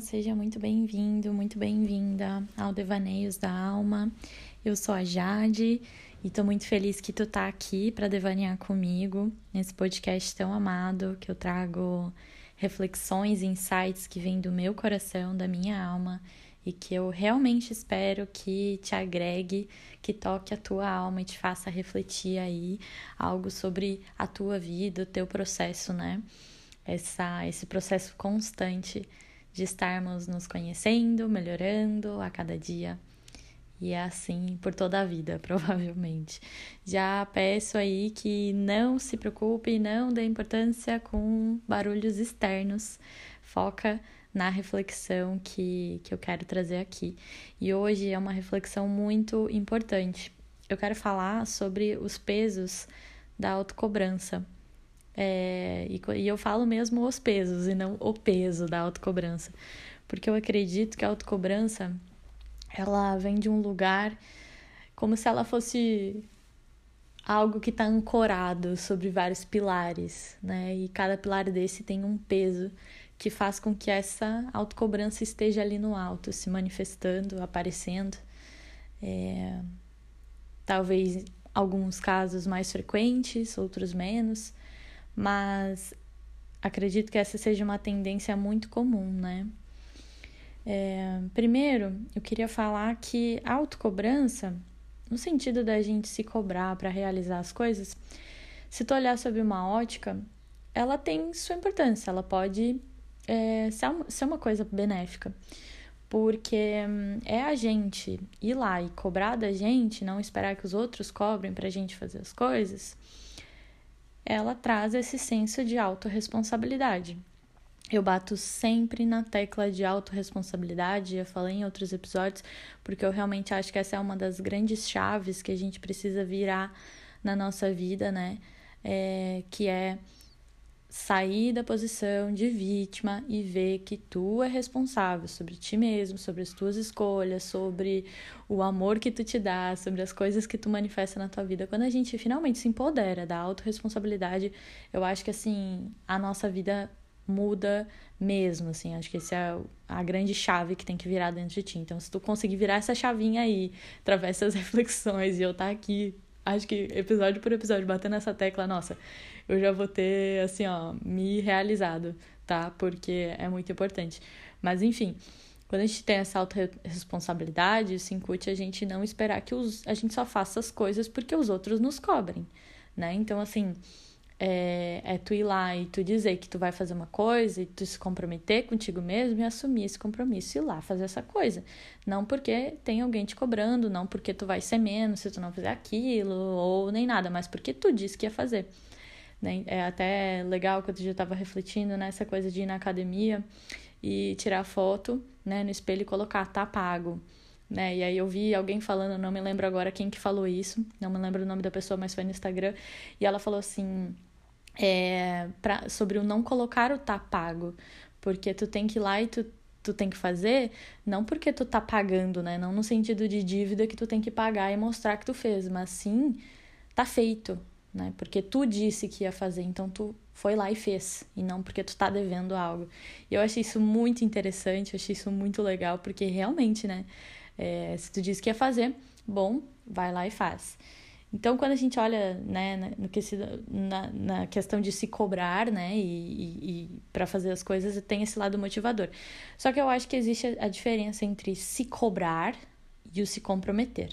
seja muito bem-vindo, muito bem-vinda ao Devaneios da Alma. Eu sou a Jade e tô muito feliz que tu tá aqui para devanear comigo nesse podcast tão amado que eu trago reflexões insights que vêm do meu coração, da minha alma e que eu realmente espero que te agregue, que toque a tua alma e te faça refletir aí algo sobre a tua vida, o teu processo, né? Essa, esse processo constante de estarmos nos conhecendo, melhorando a cada dia. E é assim por toda a vida, provavelmente. Já peço aí que não se preocupe, não dê importância com barulhos externos. Foca na reflexão que, que eu quero trazer aqui. E hoje é uma reflexão muito importante. Eu quero falar sobre os pesos da autocobrança. É, e, e eu falo mesmo os pesos e não o peso da autocobrança. Porque eu acredito que a autocobrança ela vem de um lugar como se ela fosse algo que está ancorado sobre vários pilares, né? E cada pilar desse tem um peso que faz com que essa autocobrança esteja ali no alto, se manifestando, aparecendo. É, talvez alguns casos mais frequentes, outros menos, mas acredito que essa seja uma tendência muito comum, né? É, primeiro, eu queria falar que a autocobrança, no sentido da gente se cobrar para realizar as coisas, se tu olhar sobre uma ótica, ela tem sua importância, ela pode é, ser uma coisa benéfica. Porque hum, é a gente ir lá e cobrar da gente, não esperar que os outros cobrem para a gente fazer as coisas, ela traz esse senso de autorresponsabilidade. Eu bato sempre na tecla de autorresponsabilidade, já falei em outros episódios, porque eu realmente acho que essa é uma das grandes chaves que a gente precisa virar na nossa vida, né? É, que é sair da posição de vítima e ver que tu é responsável sobre ti mesmo, sobre as tuas escolhas, sobre o amor que tu te dá, sobre as coisas que tu manifesta na tua vida. Quando a gente finalmente se empodera da autorresponsabilidade, eu acho que assim, a nossa vida muda mesmo, assim, acho que essa é a grande chave que tem que virar dentro de ti. Então, se tu conseguir virar essa chavinha aí, através das reflexões e eu estar tá aqui acho que episódio por episódio, batendo essa tecla, nossa, eu já vou ter, assim, ó, me realizado, tá? Porque é muito importante. Mas, enfim, quando a gente tem essa autorresponsabilidade, isso incute a gente não esperar que os, a gente só faça as coisas porque os outros nos cobrem, né? Então, assim, é, é tu ir lá e tu dizer que tu vai fazer uma coisa e tu se comprometer contigo mesmo e assumir esse compromisso e ir lá fazer essa coisa. Não porque tem alguém te cobrando, não porque tu vai ser menos se tu não fizer aquilo ou nem nada, mas porque tu disse que ia fazer. Né? É até legal que eu já estava refletindo nessa coisa de ir na academia e tirar foto né, no espelho e colocar tá pago. Né? E aí eu vi alguém falando, não me lembro agora quem que falou isso, não me lembro o nome da pessoa, mas foi no Instagram, e ela falou assim, é, pra, sobre o não colocar o tá pago, porque tu tem que ir lá e tu, tu tem que fazer, não porque tu tá pagando, né? Não no sentido de dívida que tu tem que pagar e mostrar que tu fez, mas sim tá feito, né? Porque tu disse que ia fazer, então tu foi lá e fez, e não porque tu tá devendo algo. E eu achei isso muito interessante, achei isso muito legal, porque realmente, né? É, se tu disse que ia fazer, bom, vai lá e faz. Então, quando a gente olha né, no que se, na, na questão de se cobrar né, e, e, e para fazer as coisas, tem esse lado motivador. Só que eu acho que existe a diferença entre se cobrar e o se comprometer.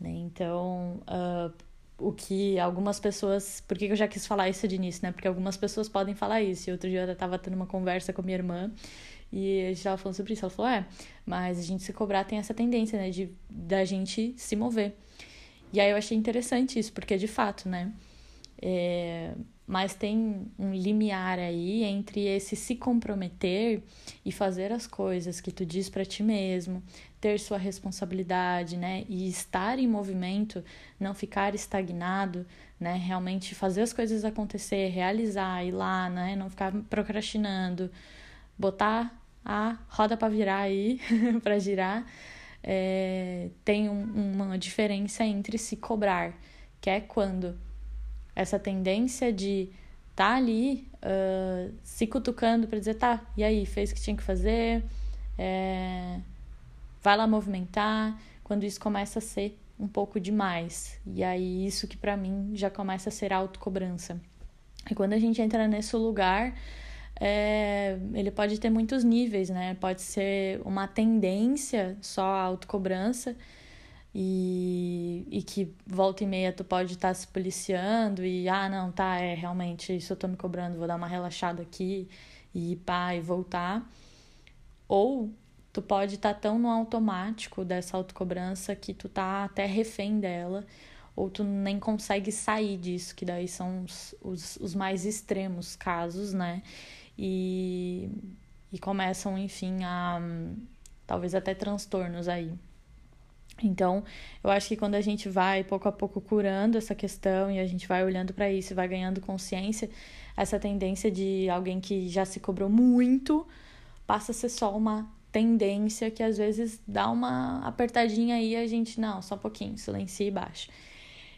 Né? Então, uh, o que algumas pessoas. Por que eu já quis falar isso de início, né? Porque algumas pessoas podem falar isso. E outro dia eu estava tendo uma conversa com minha irmã e a gente estava falando sobre isso. Ela falou: é, mas a gente se cobrar tem essa tendência, né? De da gente se mover. E aí eu achei interessante isso, porque de fato, né? É, mas tem um limiar aí entre esse se comprometer e fazer as coisas que tu diz para ti mesmo, ter sua responsabilidade, né, e estar em movimento, não ficar estagnado, né, realmente fazer as coisas acontecer, realizar, ir lá, né, não ficar procrastinando, botar a roda para virar aí, para girar é, tem um, uma diferença entre se cobrar, que é quando essa tendência de tá ali uh, se cutucando para dizer, tá, e aí, fez o que tinha que fazer, é, vai lá movimentar, quando isso começa a ser um pouco demais. E aí isso que para mim já começa a ser autocobrança. E quando a gente entra nesse lugar, é, ele pode ter muitos níveis, né? Pode ser uma tendência só a autocobrança e, e que volta e meia tu pode estar tá se policiando e, ah, não, tá, é, realmente, isso eu tô me cobrando, vou dar uma relaxada aqui e pá, e voltar. Ou tu pode estar tá tão no automático dessa autocobrança que tu tá até refém dela, ou tu nem consegue sair disso, que daí são os, os, os mais extremos casos, né? E, e começam, enfim, a talvez até transtornos aí. Então, eu acho que quando a gente vai pouco a pouco curando essa questão e a gente vai olhando para isso e vai ganhando consciência, essa tendência de alguém que já se cobrou muito passa a ser só uma tendência que às vezes dá uma apertadinha aí a gente, não, só um pouquinho, silencia e baixa.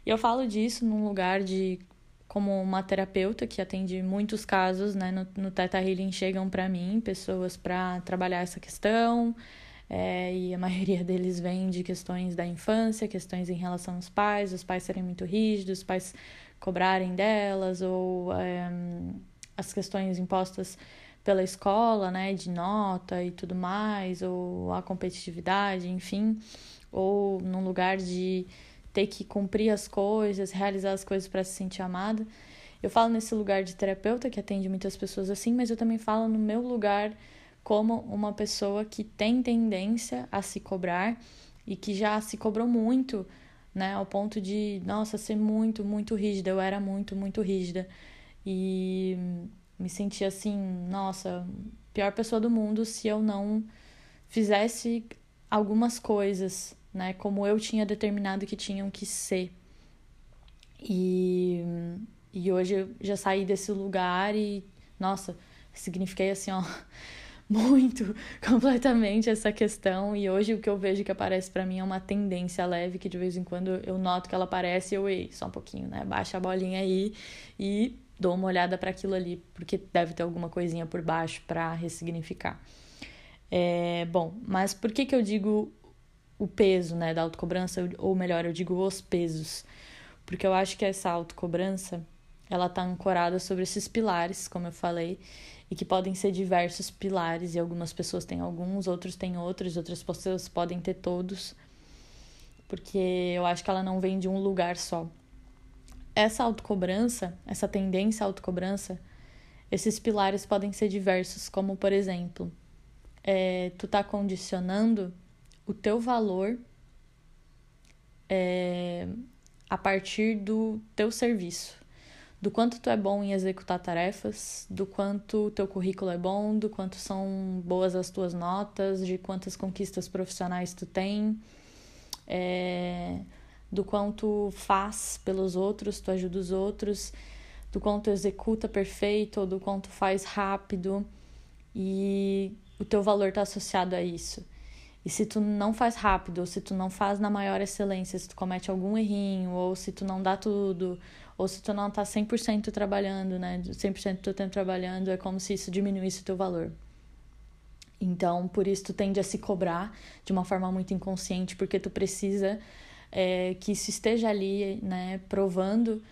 E eu falo disso num lugar de como uma terapeuta que atende muitos casos, né, no, no Teta Healing chegam para mim pessoas para trabalhar essa questão, é, e a maioria deles vem de questões da infância, questões em relação aos pais, os pais serem muito rígidos, os pais cobrarem delas, ou é, as questões impostas pela escola, né, de nota e tudo mais, ou a competitividade, enfim, ou num lugar de ter que cumprir as coisas, realizar as coisas para se sentir amada. Eu falo nesse lugar de terapeuta que atende muitas pessoas assim, mas eu também falo no meu lugar como uma pessoa que tem tendência a se cobrar e que já se cobrou muito, né, ao ponto de, nossa, ser muito, muito rígida. Eu era muito, muito rígida. E me sentia assim, nossa, pior pessoa do mundo se eu não fizesse algumas coisas, né, como eu tinha determinado que tinham que ser. E, e hoje eu já saí desse lugar e, nossa, signifiquei assim, ó, muito completamente essa questão e hoje o que eu vejo que aparece para mim é uma tendência leve que de vez em quando eu noto que ela aparece e eu ei, só um pouquinho, né? Baixa a bolinha aí e dou uma olhada para aquilo ali, porque deve ter alguma coisinha por baixo para ressignificar. É, bom, mas por que que eu digo o peso, né, da autocobrança, ou melhor, eu digo os pesos? Porque eu acho que essa autocobrança, ela tá ancorada sobre esses pilares, como eu falei, e que podem ser diversos pilares, e algumas pessoas têm alguns, outros têm outros, outras pessoas podem ter todos, porque eu acho que ela não vem de um lugar só essa autocobrança, essa tendência à autocobrança, esses pilares podem ser diversos, como por exemplo, é, tu tá condicionando o teu valor é, a partir do teu serviço, do quanto tu é bom em executar tarefas, do quanto o teu currículo é bom, do quanto são boas as tuas notas, de quantas conquistas profissionais tu tem. É, do quanto faz pelos outros, tu ajuda os outros, do quanto executa perfeito, ou do quanto faz rápido, e o teu valor está associado a isso. E se tu não faz rápido, ou se tu não faz na maior excelência, se tu comete algum errinho, ou se tu não dá tudo, ou se tu não tá 100% trabalhando, né, 100% do tempo trabalhando, é como se isso diminuísse o teu valor. Então, por isso tu tende a se cobrar de uma forma muito inconsciente, porque tu precisa é, que isso esteja ali, né, provando,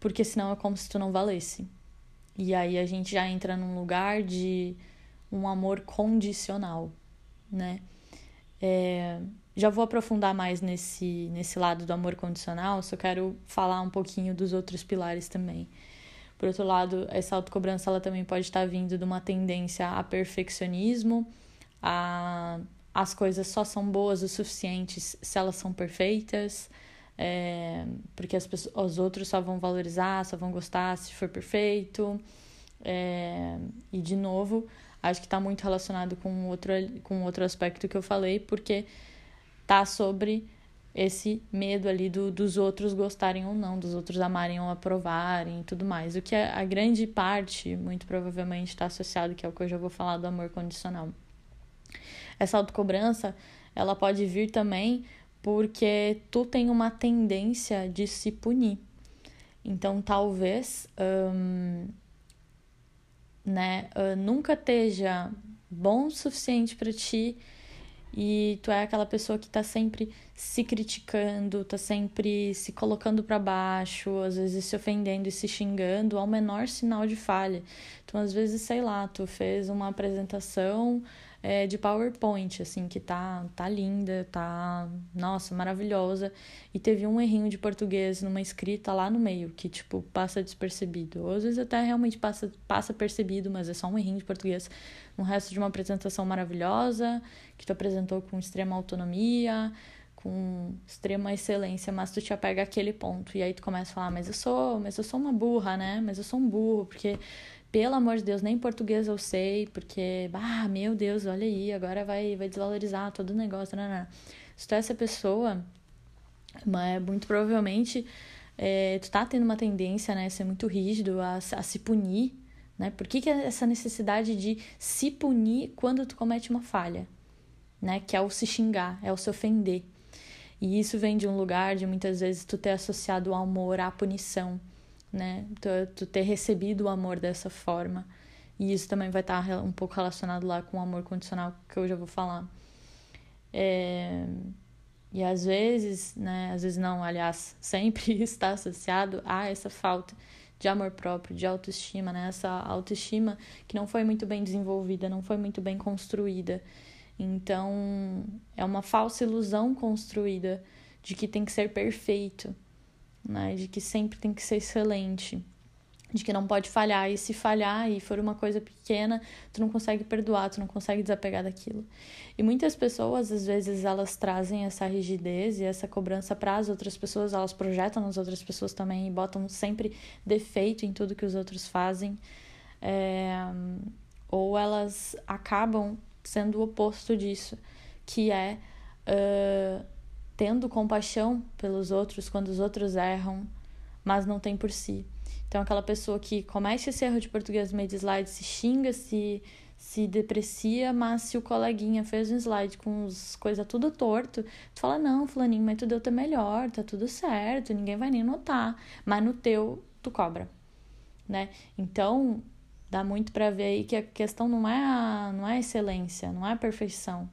porque senão é como se tu não valesse. E aí a gente já entra num lugar de um amor condicional, né? É, já vou aprofundar mais nesse, nesse lado do amor condicional, só quero falar um pouquinho dos outros pilares também. Por outro lado, essa autocobrança ela também pode estar vindo de uma tendência a perfeccionismo, a as coisas só são boas o suficiente se elas são perfeitas, é, porque as pessoas, os outros só vão valorizar, só vão gostar se for perfeito. É, e, de novo, acho que está muito relacionado com outro, com outro aspecto que eu falei, porque tá sobre esse medo ali do, dos outros gostarem ou não, dos outros amarem ou aprovarem e tudo mais. O que é, a grande parte, muito provavelmente, está associado, que é o que eu já vou falar do amor condicional. Essa autocobrança, ela pode vir também porque tu tem uma tendência de se punir. Então, talvez, né, uh, nunca esteja bom o suficiente para ti e tu é aquela pessoa que tá sempre se criticando, tá sempre se colocando para baixo, às vezes se ofendendo e se xingando ao menor sinal de falha. Então, às vezes, sei lá, tu fez uma apresentação é, de PowerPoint, assim, que tá, tá linda, tá, nossa, maravilhosa. E teve um errinho de português numa escrita lá no meio, que, tipo, passa despercebido. Ou às vezes até realmente passa, passa percebido, mas é só um errinho de português. No resto de uma apresentação maravilhosa, que tu apresentou com extrema autonomia, com extrema excelência, mas tu te apega àquele ponto. E aí tu começa a falar, mas eu sou, mas eu sou uma burra, né? Mas eu sou um burro, porque pelo amor de Deus, nem português eu sei, porque, ah, meu Deus, olha aí, agora vai, vai desvalorizar todo o negócio. Não, não. Se tu é essa pessoa, mas muito provavelmente é, tu tá tendo uma tendência né, a ser muito rígido, a, a se punir, né? Por que, que é essa necessidade de se punir quando tu comete uma falha? Né? Que é o se xingar, é o se ofender. E isso vem de um lugar de muitas vezes tu ter associado o amor à punição né? Tu, tu ter recebido o amor dessa forma. E isso também vai estar um pouco relacionado lá com o amor condicional que eu já vou falar. É... E às vezes, né, às vezes não, aliás, sempre está associado a essa falta de amor próprio, de autoestima, né? Essa autoestima que não foi muito bem desenvolvida, não foi muito bem construída. Então, é uma falsa ilusão construída de que tem que ser perfeito, né? De que sempre tem que ser excelente, de que não pode falhar. E se falhar e for uma coisa pequena, tu não consegue perdoar, tu não consegue desapegar daquilo. E muitas pessoas, às vezes, elas trazem essa rigidez e essa cobrança para as outras pessoas, elas projetam nas outras pessoas também e botam sempre defeito em tudo que os outros fazem. É... Ou elas acabam sendo o oposto disso, que é. Uh tendo compaixão pelos outros quando os outros erram, mas não tem por si. Então, aquela pessoa que comete esse erro de português meio de slide, se xinga, se, se deprecia, mas se o coleguinha fez um slide com as coisas tudo torto, tu fala, não, fulaninho, mas tu deu teu melhor, tá tudo certo, ninguém vai nem notar. Mas no teu, tu cobra, né? Então, dá muito para ver aí que a questão não é a, não é a excelência, não é a perfeição,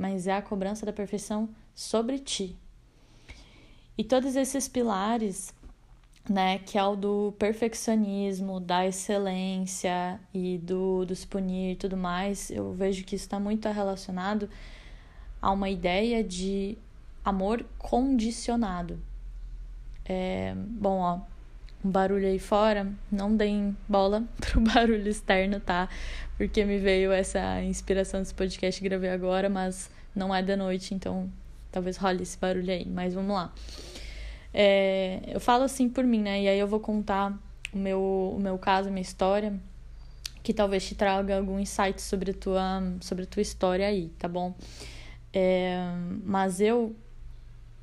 mas é a cobrança da perfeição sobre ti. E todos esses pilares, né, que é o do perfeccionismo, da excelência e do, do se punir e tudo mais, eu vejo que isso está muito relacionado a uma ideia de amor condicionado. É, bom, ó, um barulho aí fora, não deem bola pro barulho externo, tá? Porque me veio essa inspiração desse podcast que gravei agora, mas não é da noite, então Talvez role esse barulho aí, mas vamos lá. É, eu falo assim por mim, né? E aí eu vou contar o meu, o meu caso, a minha história, que talvez te traga algum insight sobre a tua, sobre a tua história aí, tá bom? É, mas eu,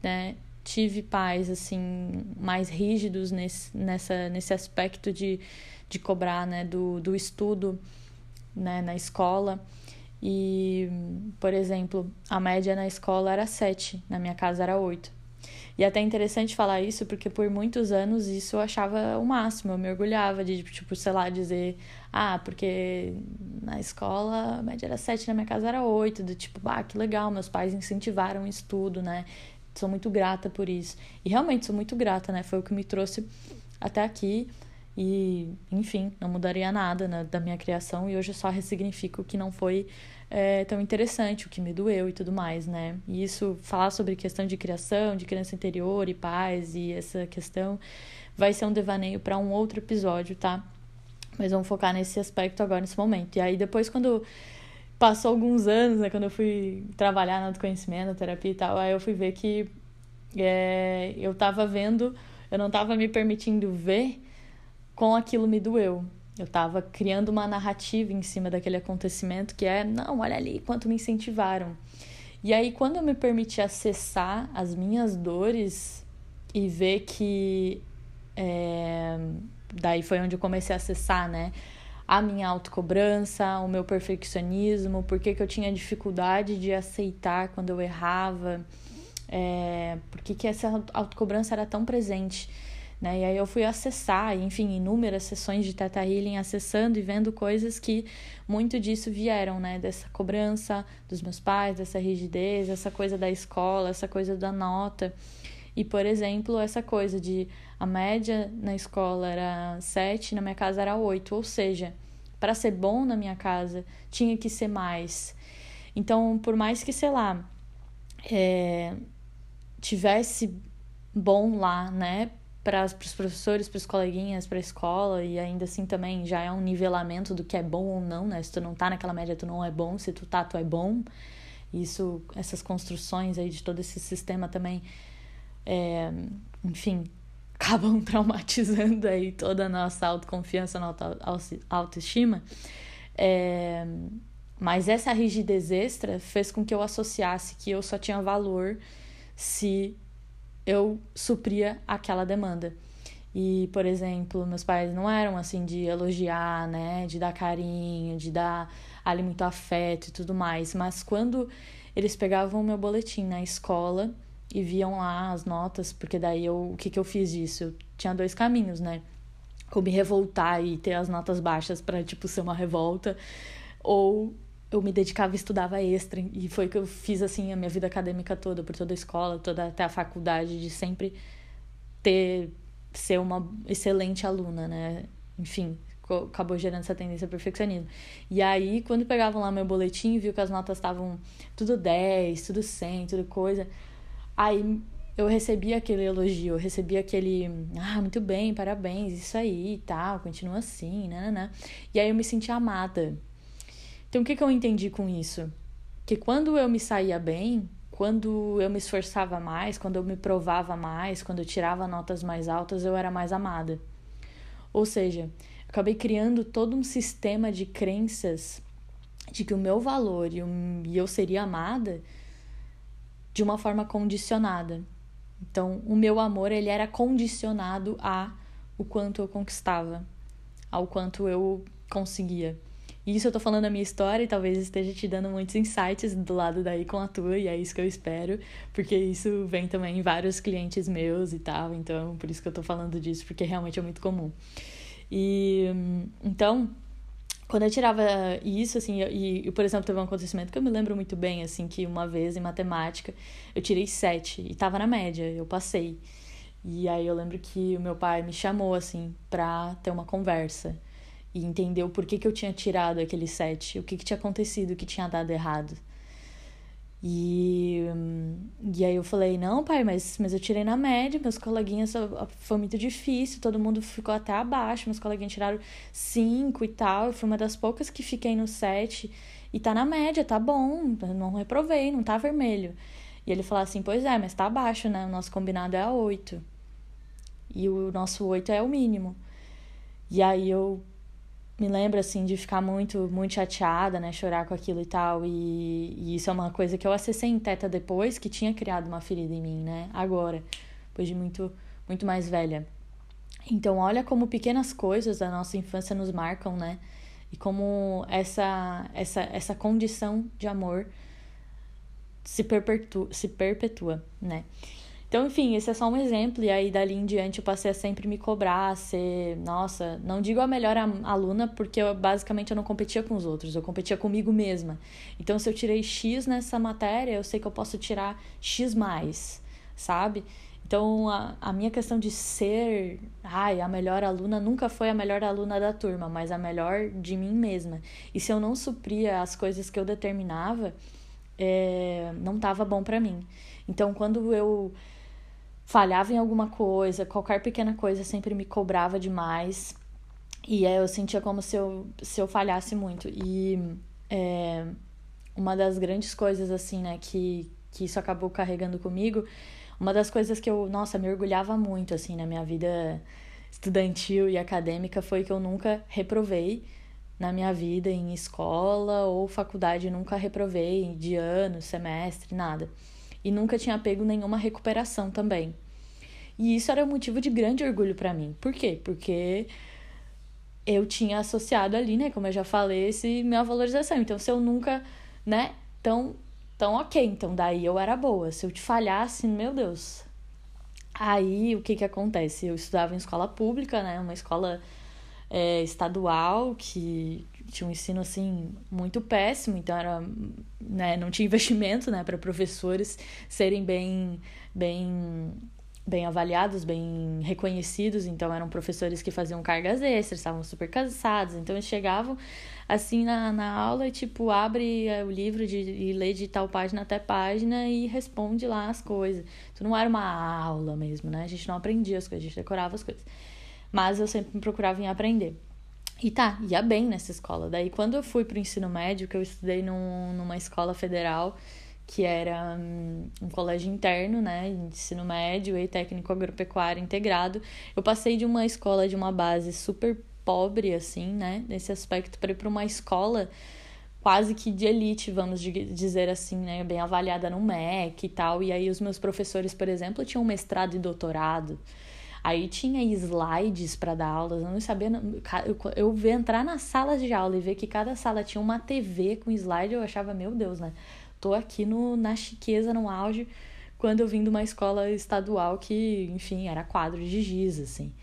né, tive pais, assim, mais rígidos nesse, nessa, nesse aspecto de, de cobrar, né, do, do estudo, né, na escola. E, por exemplo, a média na escola era 7, na minha casa era 8. E é até interessante falar isso, porque por muitos anos isso eu achava o máximo, eu me orgulhava de, tipo, sei lá, dizer, ah, porque na escola a média era 7, na minha casa era 8, do tipo, ah, que legal, meus pais incentivaram o estudo, né? Sou muito grata por isso. E realmente sou muito grata, né? Foi o que me trouxe até aqui. E, enfim, não mudaria nada né, da minha criação e hoje eu só ressignifico o que não foi é, tão interessante, o que me doeu e tudo mais, né? E isso, falar sobre questão de criação, de criança interior e paz e essa questão, vai ser um devaneio para um outro episódio, tá? Mas vamos focar nesse aspecto agora, nesse momento. E aí, depois, quando passou alguns anos, né, quando eu fui trabalhar no autoconhecimento, na terapia e tal, aí eu fui ver que é, eu tava vendo, eu não tava me permitindo ver com aquilo me doeu. Eu estava criando uma narrativa em cima daquele acontecimento que é, não, olha ali quanto me incentivaram. E aí, quando eu me permiti acessar as minhas dores e ver que. É, daí foi onde eu comecei a acessar, né? A minha autocobrança, o meu perfeccionismo, por que, que eu tinha dificuldade de aceitar quando eu errava, é, por que, que essa autocobrança era tão presente Né? E aí eu fui acessar, enfim, inúmeras sessões de Teta Healing, acessando e vendo coisas que muito disso vieram, né? Dessa cobrança dos meus pais, dessa rigidez, essa coisa da escola, essa coisa da nota. E, por exemplo, essa coisa de a média na escola era 7, na minha casa era 8, ou seja, para ser bom na minha casa tinha que ser mais. Então, por mais que, sei lá, é, tivesse bom lá, né? Para os professores, para os coleguinhas, para a escola, e ainda assim também já é um nivelamento do que é bom ou não, né? Se tu não tá naquela média, tu não é bom, se tu tá, tu é bom. Isso, essas construções aí de todo esse sistema também, é, enfim, acabam traumatizando aí toda a nossa autoconfiança, nossa autoestima. É, mas essa rigidez extra fez com que eu associasse que eu só tinha valor se eu supria aquela demanda. E, por exemplo, meus pais não eram assim de elogiar, né, de dar carinho, de dar ali muito afeto e tudo mais, mas quando eles pegavam o meu boletim na escola e viam lá as notas, porque daí eu, o que que eu fiz disso? Eu tinha dois caminhos, né? Ou me revoltar e ter as notas baixas para tipo ser uma revolta, ou eu me dedicava e estudava extra. E foi que eu fiz, assim, a minha vida acadêmica toda, por toda a escola, toda até a faculdade, de sempre ter, ser uma excelente aluna, né? Enfim, acabou gerando essa tendência perfeccionismo. E aí, quando pegavam lá meu boletim, viu que as notas estavam tudo 10, tudo 100, tudo coisa. Aí eu recebi aquele elogio, eu recebi aquele, ah, muito bem, parabéns, isso aí e tal, continua assim, né. E aí eu me senti amada. Então, o que, que eu entendi com isso? Que quando eu me saía bem, quando eu me esforçava mais, quando eu me provava mais, quando eu tirava notas mais altas, eu era mais amada. Ou seja, acabei criando todo um sistema de crenças de que o meu valor e, eu seria amada de uma forma condicionada. Então, o meu amor ele era condicionado a o quanto eu conquistava, ao quanto eu conseguia. E isso eu tô falando a minha história e talvez esteja te dando muitos insights do lado daí com a tua, e é isso que eu espero, porque isso vem também em vários clientes meus e tal, então por isso que eu tô falando disso, porque realmente é muito comum. E então, quando eu tirava isso, assim, e, e, por exemplo, teve um acontecimento que eu me lembro muito bem, assim, que uma vez em matemática eu tirei sete e tava na média, eu passei. E aí eu lembro que o meu pai me chamou, assim, pra ter uma conversa e entendeu por que, que eu tinha tirado aquele set, o que, que tinha acontecido, o que tinha dado errado. E, e aí eu falei, não, pai, mas, mas eu tirei na média, meus coleguinhas foi muito difícil, todo mundo ficou até abaixo, meus coleguinhas tiraram cinco e tal. Eu fui uma das poucas que fiquei no set e tá na média, tá bom, não reprovei, não tá vermelho. E ele falou assim, pois é, mas tá abaixo, né? O nosso combinado é a oito. E o nosso oito é o mínimo. E aí eu me lembro assim de ficar muito muito chateada, né, chorar com aquilo e tal, e, e, isso é uma coisa que eu acessei em Teta depois, que tinha criado uma ferida em mim, né, agora, depois de muito muito mais velha. Então, olha como pequenas coisas da nossa infância nos marcam, né? E como essa essa essa condição de amor se perpetua, se perpetua, né? Então, enfim, esse é só um exemplo, e aí dali em diante eu passei a sempre me cobrar, ser, nossa, não digo a melhor aluna, porque eu, basicamente eu não competia com os outros, eu competia comigo mesma. Então, se eu tirei X nessa matéria, eu sei que eu posso tirar X mais, sabe? Então, a, a minha questão de ser, ai, a melhor aluna nunca foi a melhor aluna da turma, mas a melhor de mim mesma. E se eu não supria as coisas que eu determinava, é, não estava bom para mim. Então, quando eu falhava em alguma coisa, qualquer pequena coisa sempre me cobrava demais. E aí eu sentia como se eu, se eu falhasse muito. E é, uma das grandes coisas, assim, né, que, que isso acabou carregando comigo, uma das coisas que eu, nossa, me orgulhava muito, assim, na minha vida estudantil e acadêmica foi que eu nunca reprovei na minha vida em escola ou faculdade, nunca reprovei de ano, semestre, nada e nunca tinha pego nenhuma recuperação também. E isso era motivo de grande orgulho para mim. Por quê? Porque eu tinha associado ali, né, como eu já falei, esse minha valorização. Então, se eu nunca, né, tão tão OK, então daí eu era boa. Se eu te falhasse, meu Deus. Aí, o que que acontece? Eu estudava em escola pública, né? Uma escola é, estadual que tinha um ensino assim muito péssimo, então era, né, não tinha investimento, né, para professores serem bem bem bem avaliados, bem reconhecidos, então eram professores que faziam cargas extras, estavam super cansados, então eles chegavam assim na, na aula e tipo abre o livro de, e lê de tal página até página e responde lá as coisas. Isso não era uma aula mesmo, né? A gente não aprendia as coisas, a gente decorava as coisas. Mas eu sempre procurava em aprender. E tá, ia bem nessa escola. Daí, quando eu fui pro ensino médio, que eu estudei num, numa escola federal, que era um, um colégio interno, né, ensino médio e técnico agropecuário integrado, eu passei de uma escola de uma base super pobre, assim, né, nesse aspecto, para ir para uma escola quase que de elite, vamos dizer assim, né, bem avaliada no MEC e tal. E aí, os meus professores, por exemplo, tinham mestrado e doutorado. Aí tinha slides para dar aulas, eu não sabia. Eu, eu entrar na sala de aula e ver que cada sala tinha uma TV com slide, eu achava, meu Deus, né? Tô aqui no, na chiqueza, no auge, quando eu vim de uma escola estadual que, enfim, era quadro de giz, assim.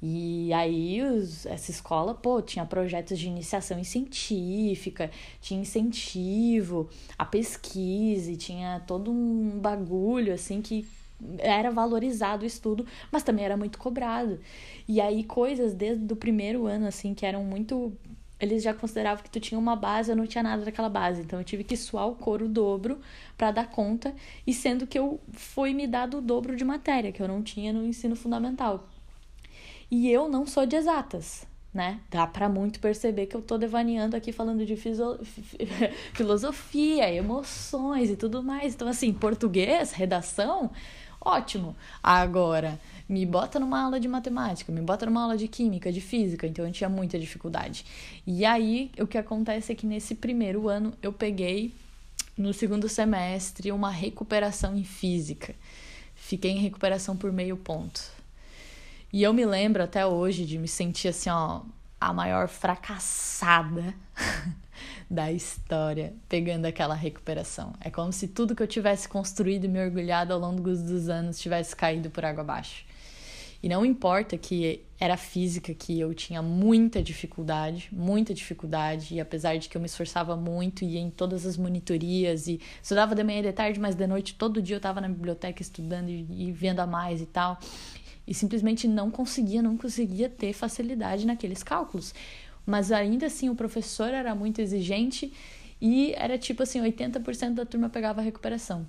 E aí, os, essa escola, pô, tinha projetos de iniciação científica, tinha incentivo à pesquisa, e tinha todo um bagulho, assim, que era valorizado o estudo, mas também era muito cobrado. E aí coisas desde o primeiro ano assim que eram muito eles já consideravam que tu tinha uma base, eu não tinha nada daquela base. Então eu tive que suar o couro o dobro para dar conta, e sendo que eu foi me dado o dobro de matéria que eu não tinha no ensino fundamental. E eu não sou de exatas, né? Dá para muito perceber que eu tô devaneando aqui falando de filosofia, emoções e tudo mais. Então assim, português, redação, Ótimo. Agora, me bota numa aula de matemática, me bota numa aula de química, de física, então eu tinha muita dificuldade. E aí, o que acontece é que nesse primeiro ano eu peguei no segundo semestre uma recuperação em física. Fiquei em recuperação por meio ponto. E eu me lembro até hoje de me sentir assim, ó, a maior fracassada da história pegando aquela recuperação. É como se tudo que eu tivesse construído e me orgulhado ao longo dos anos tivesse caído por água abaixo. E não importa que era física que eu tinha muita dificuldade, muita dificuldade, e apesar de que eu me esforçava muito e em todas as monitorias e estudava de manhã e de tarde, mas de noite todo dia eu estava na biblioteca estudando e vendo a mais e tal e simplesmente não conseguia, não conseguia ter facilidade naqueles cálculos. Mas ainda assim o professor era muito exigente e era tipo assim, 80% da turma pegava recuperação.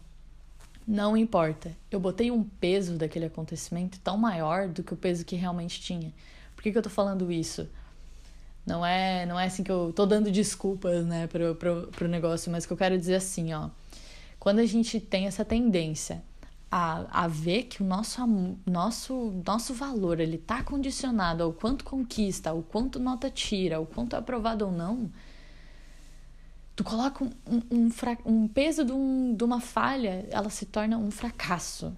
Não importa. Eu botei um peso daquele acontecimento tão maior do que o peso que realmente tinha. Por que, que eu tô falando isso? Não é, não é assim que eu tô dando desculpas, né, pro, pro, pro negócio, mas que eu quero dizer assim, ó. Quando a gente tem essa tendência a, a ver que o nosso, nosso, nosso valor ele está condicionado ao quanto conquista, ao quanto nota tira, ao quanto é aprovado ou não, tu coloca um, um, um, peso de, um, de uma falha, ela se torna um fracasso.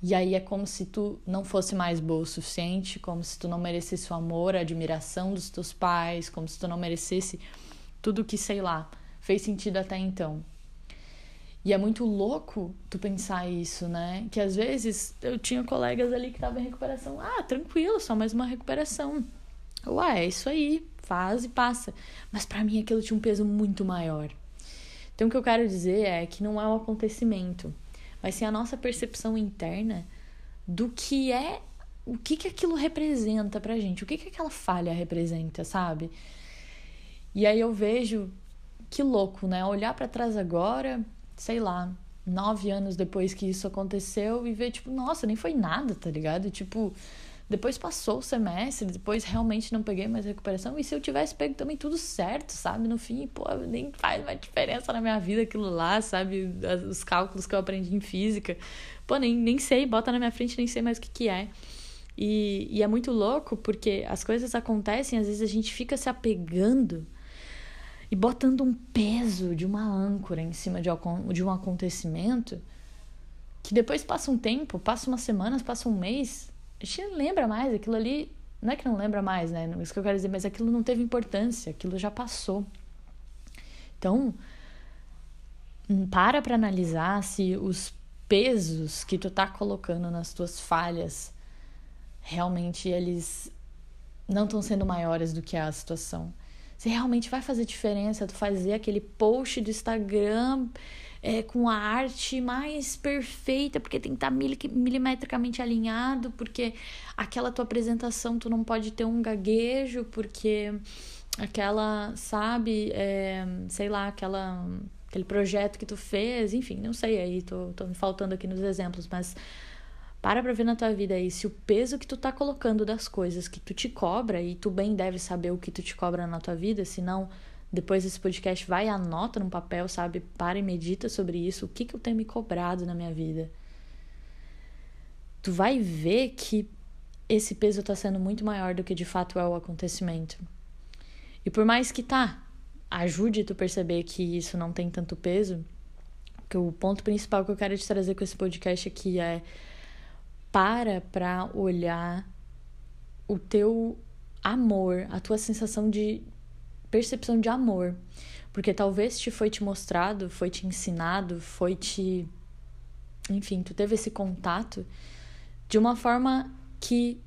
E aí é como se tu não fosse mais boa o suficiente, como se tu não merecesse o amor, a admiração dos teus pais, como se tu não merecesse tudo que, sei lá, fez sentido até então. E é muito louco tu pensar isso, né? Que às vezes eu tinha colegas ali que estavam em recuperação. Ah, tranquilo, só mais uma recuperação. Ué, é isso aí, faz e passa. Mas para mim aquilo tinha um peso muito maior. Então o que eu quero dizer é que não é o um acontecimento, mas sim a nossa percepção interna do que é, o que que aquilo representa pra gente, o que que aquela falha representa, sabe? E aí eu vejo que louco, né? Olhar para trás agora sei lá, nove anos depois que isso aconteceu e ver, tipo, nossa, nem foi nada, tá ligado? Tipo, depois passou o semestre, depois realmente não peguei mais recuperação. E se eu tivesse pego também tudo certo, sabe? No fim, pô, nem faz uma diferença na minha vida aquilo lá, sabe? Os cálculos que eu aprendi em física. Pô, nem, nem sei, bota na minha frente, nem sei mais o que, que é. E, e é muito louco porque as coisas acontecem, às vezes a gente fica se apegando e botando um peso de uma âncora em cima de, um acontecimento que depois passa um tempo, passa umas semanas, passa um mês, a gente não lembra mais, aquilo ali, não é que não lembra mais, né? Isso que eu quero dizer, mas aquilo não teve importância, aquilo já passou. Então, hum, para para analisar se os pesos que tu tá colocando nas tuas falhas realmente eles não estão sendo maiores do que a situação. Se realmente vai fazer diferença tu fazer aquele post do Instagram é, com a arte mais perfeita, porque tem que estar tá milimetricamente alinhado, porque aquela tua apresentação tu não pode ter um gaguejo, porque aquela, sabe, é, sei lá, aquela aquele projeto que tu fez, enfim, não sei aí, tô, tô me faltando aqui nos exemplos, mas para pra ver na tua vida aí se o peso que tu tá colocando das coisas que tu te cobra, e tu bem deve saber o que tu te cobra na tua vida, senão depois desse podcast vai e anota num papel, sabe? Para e medita sobre isso, o que, que eu tenho me cobrado na minha vida. Tu vai ver que esse peso tá sendo muito maior do que de fato é o acontecimento. E por mais que tá, ajude tu perceber que isso não tem tanto peso, que o ponto principal que eu quero te trazer com esse podcast aqui é para para olhar o teu amor, a tua sensação de percepção de amor, porque talvez te foi te mostrado, foi te ensinado, foi te enfim, tu teve esse contato de uma forma que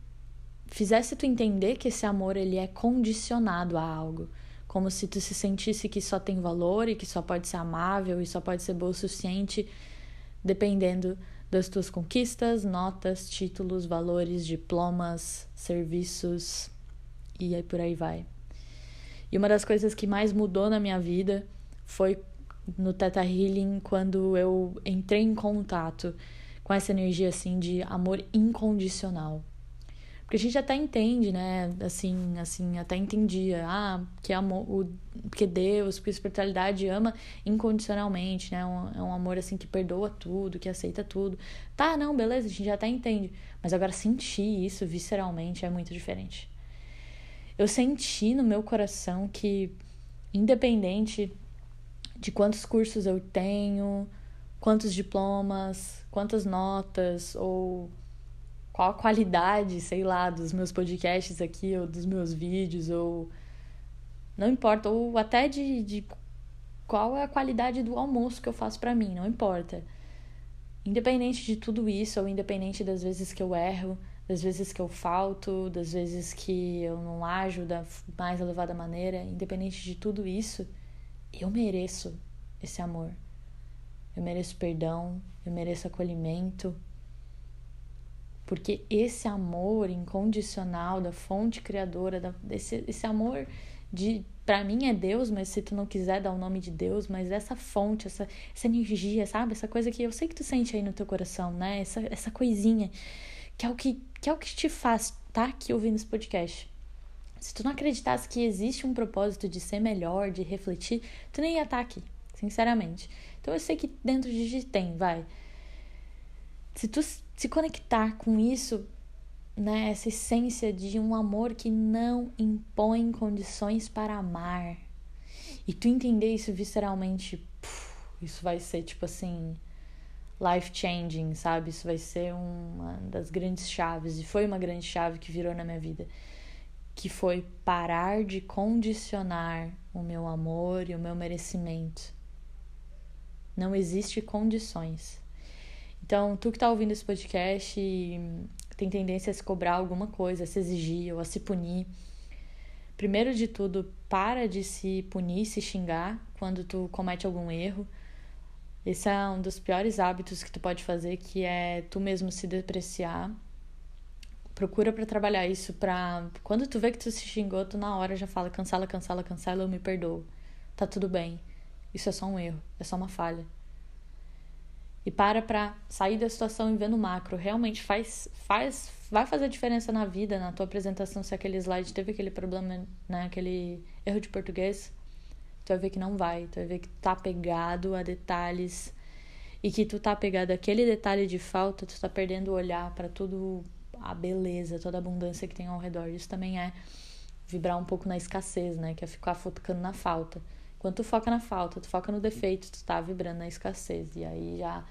fizesse tu entender que esse amor ele é condicionado a algo. Como se tu se sentisse que só tem valor e que só pode ser amável e só pode ser boa o suficiente dependendo das tuas conquistas, notas, títulos, valores, diplomas, serviços e aí por aí vai. E uma das coisas que mais mudou na minha vida foi no Teta Healing quando eu entrei em contato com essa energia assim de amor incondicional. Porque a gente até entende, né? Assim, assim, até entendia, ah, que amor, o, porque Deus, porque a espiritualidade ama incondicionalmente, né? Um, é um amor assim que perdoa tudo, que aceita tudo. Tá, não, beleza, a gente já até entende. Mas agora sentir isso visceralmente é muito diferente. Eu senti no meu coração que, independente de quantos cursos eu tenho, quantos diplomas, quantas notas ou qual a qualidade, sei lá, dos meus podcasts aqui, ou dos meus vídeos, ou. Não importa, ou até de, de qual é a qualidade do almoço que eu faço para mim, não importa. Independente de tudo isso, ou independente das vezes que eu erro, das vezes que eu falto, das vezes que eu não ajo da mais elevada maneira, independente de tudo isso, eu mereço esse amor. Eu mereço perdão, eu mereço acolhimento, porque esse amor incondicional da fonte criadora, da, esse, esse amor de para mim é Deus, mas se tu não quiser dar o nome de Deus, mas essa fonte, essa, essa energia, sabe? Essa coisa que eu sei que tu sente aí no teu coração, né? Essa, essa coisinha que é o que, que é o que te faz estar tá aqui ouvindo esse podcast. Se tu não acreditasse que existe um propósito de ser melhor, de refletir, tu nem ia estar tá aqui, sinceramente. Então eu sei que dentro de ti tem, vai. Se tu se conectar com isso, né, essa essência de um amor que não impõe condições para amar, e tu entender isso visceralmente, isso vai ser tipo assim, life changing, sabe? Isso vai ser uma das grandes chaves, e foi uma grande chave que virou na minha vida, que foi parar de condicionar o meu amor e o meu merecimento. Não existe condições. Então, tu que tá ouvindo esse podcast tem tendência a se cobrar alguma coisa, a se exigir ou a se punir. Primeiro de tudo, para de se punir, se xingar quando tu comete algum erro. Esse é um dos piores hábitos que tu pode fazer, que é tu mesmo se depreciar. Procura para trabalhar isso pra quando tu vê que tu se xingou, tu na hora já fala cancela, cancela, cancela, eu me perdoo. Tá tudo bem. Isso é só um erro, é só uma falha e para para sair da situação e ver no macro. Realmente faz, faz, vai fazer diferença na vida, na tua apresentação, se aquele slide teve aquele problema, né, aquele erro de português, tu vai ver que não vai, tu vai ver que tá pegado a detalhes e que tu tá pegado aquele detalhe de falta, tu tá perdendo o olhar para tudo a beleza, toda a abundância que tem ao redor. Isso também é vibrar um pouco na escassez, né, que é ficar focando na falta. Quando tu foca na falta, tu foca no defeito, tu tá vibrando na escassez. E aí já,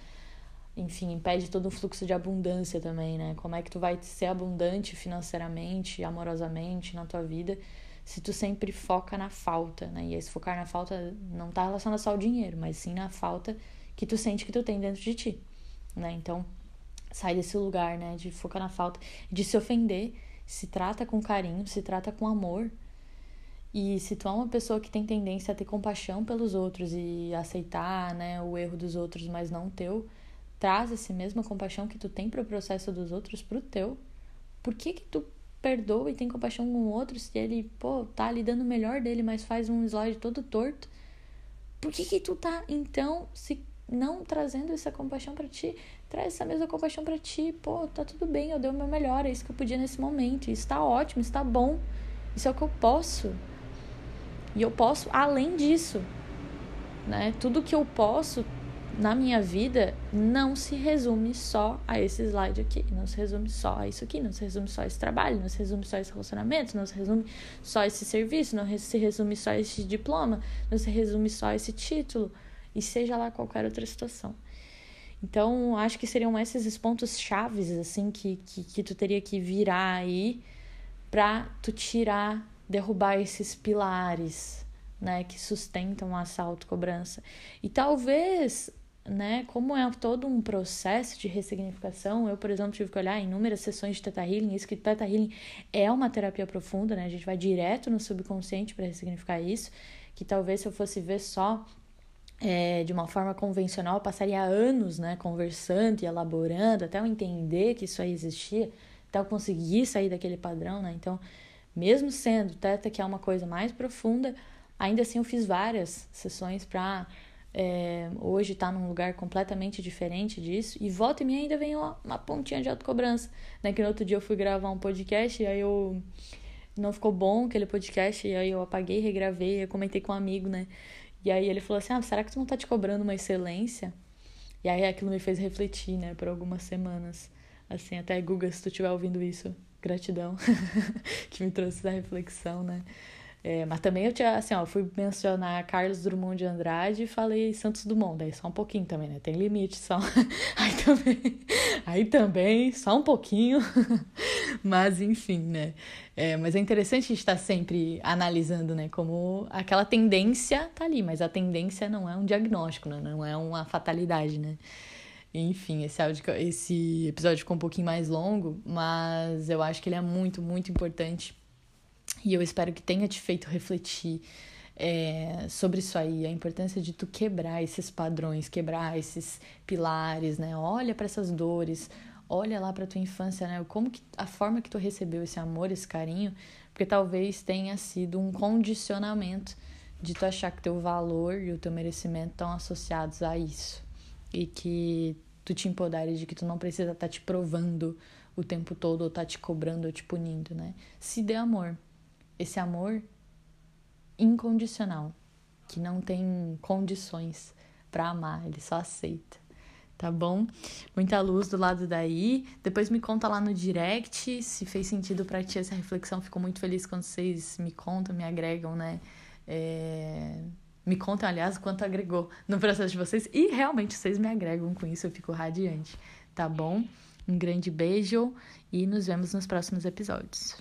enfim, impede todo o fluxo de abundância também, né? Como é que tu vai ser abundante financeiramente, amorosamente na tua vida, se tu sempre foca na falta, né? E esse focar na falta não tá relacionado só ao dinheiro, mas sim na falta que tu sente que tu tem dentro de ti. né? Então, sai desse lugar, né, de focar na falta, de se ofender, se trata com carinho, se trata com amor. E se tu é uma pessoa que tem tendência a ter compaixão pelos outros e aceitar, né, o erro dos outros, mas não o teu, traz essa mesma compaixão que tu tem para o processo dos outros pro teu. Por que que tu perdoa e tem compaixão com o outro se ele, pô, tá ali dando o melhor dele, mas faz um slide todo torto? Por que que tu tá, então, se não trazendo essa compaixão para ti? Traz essa mesma compaixão para ti. Pô, tá tudo bem, eu dei o meu melhor, é isso que eu podia nesse momento. Isso tá ótimo, isso tá bom. Isso é o que eu posso. E eu posso além disso, né? Tudo que eu posso na minha vida não se resume só a esse slide aqui, não se resume só a isso aqui, não se resume só a esse trabalho, não se resume só a esse relacionamento, não se resume só a esse serviço, não se resume só a esse diploma, não se resume só a esse título, e seja lá qualquer outra situação. Então, acho que seriam esses os pontos chaves, assim, que, que, que tu teria que virar aí pra tu tirar, derrubar esses pilares, né, que sustentam essa autocobrança. E talvez né, como é todo um processo de ressignificação, eu, por exemplo, tive que olhar inúmeras sessões de Theta Healing, isso que Theta Healing é uma terapia profunda, né, a gente vai direto no subconsciente para ressignificar isso, que talvez se eu fosse ver só é, de uma forma convencional, eu passaria anos, né, conversando e elaborando, até eu entender que isso aí existia, até eu conseguir sair daquele padrão, né, então, mesmo sendo Teta que é uma coisa mais profunda, ainda assim eu fiz várias sessões para é, hoje está num lugar completamente diferente disso, e volta e meia ainda vem uma, uma pontinha de autocobrança, né? Que no outro dia eu fui gravar um podcast e aí eu não ficou bom aquele podcast, e aí eu apaguei, regravei, eu comentei com um amigo, né? E aí ele falou assim: Ah, será que tu não tá te cobrando uma excelência? E aí aquilo me fez refletir, né, por algumas semanas. Assim, até Google, se tu estiver ouvindo isso, gratidão, que me trouxe essa reflexão, né? É, mas também eu tinha, assim, ó, fui mencionar Carlos Drummond de Andrade e falei Santos Dumont, daí só um pouquinho também, né? Tem limite só. Aí também, aí também, só um pouquinho. mas enfim, né? É, mas é interessante a gente estar sempre analisando, né? Como aquela tendência tá ali, mas a tendência não é um diagnóstico, né? Não é uma fatalidade, né? Enfim, esse, áudio, esse episódio ficou um pouquinho mais longo, mas eu acho que ele é muito, muito importante e eu espero que tenha te feito refletir é, sobre isso aí, a importância de tu quebrar esses padrões, quebrar esses pilares, né? Olha para essas dores, olha lá para tua infância, né? Como que a forma que tu recebeu esse amor, esse carinho, porque talvez tenha sido um condicionamento de tu achar que teu valor e o teu merecimento estão associados a isso e que tu te empoderes de que tu não precisa estar tá te provando o tempo todo ou tá te cobrando ou te punindo, né? Se dê amor, esse amor incondicional, que não tem condições para amar, ele só aceita. Tá bom? Muita luz do lado daí. Depois me conta lá no direct se fez sentido para ti essa reflexão. Fico muito feliz quando vocês me contam, me agregam, né? É... Me contam, aliás, quanto agregou no processo de vocês. E realmente vocês me agregam com isso, eu fico radiante. Tá bom? Um grande beijo e nos vemos nos próximos episódios.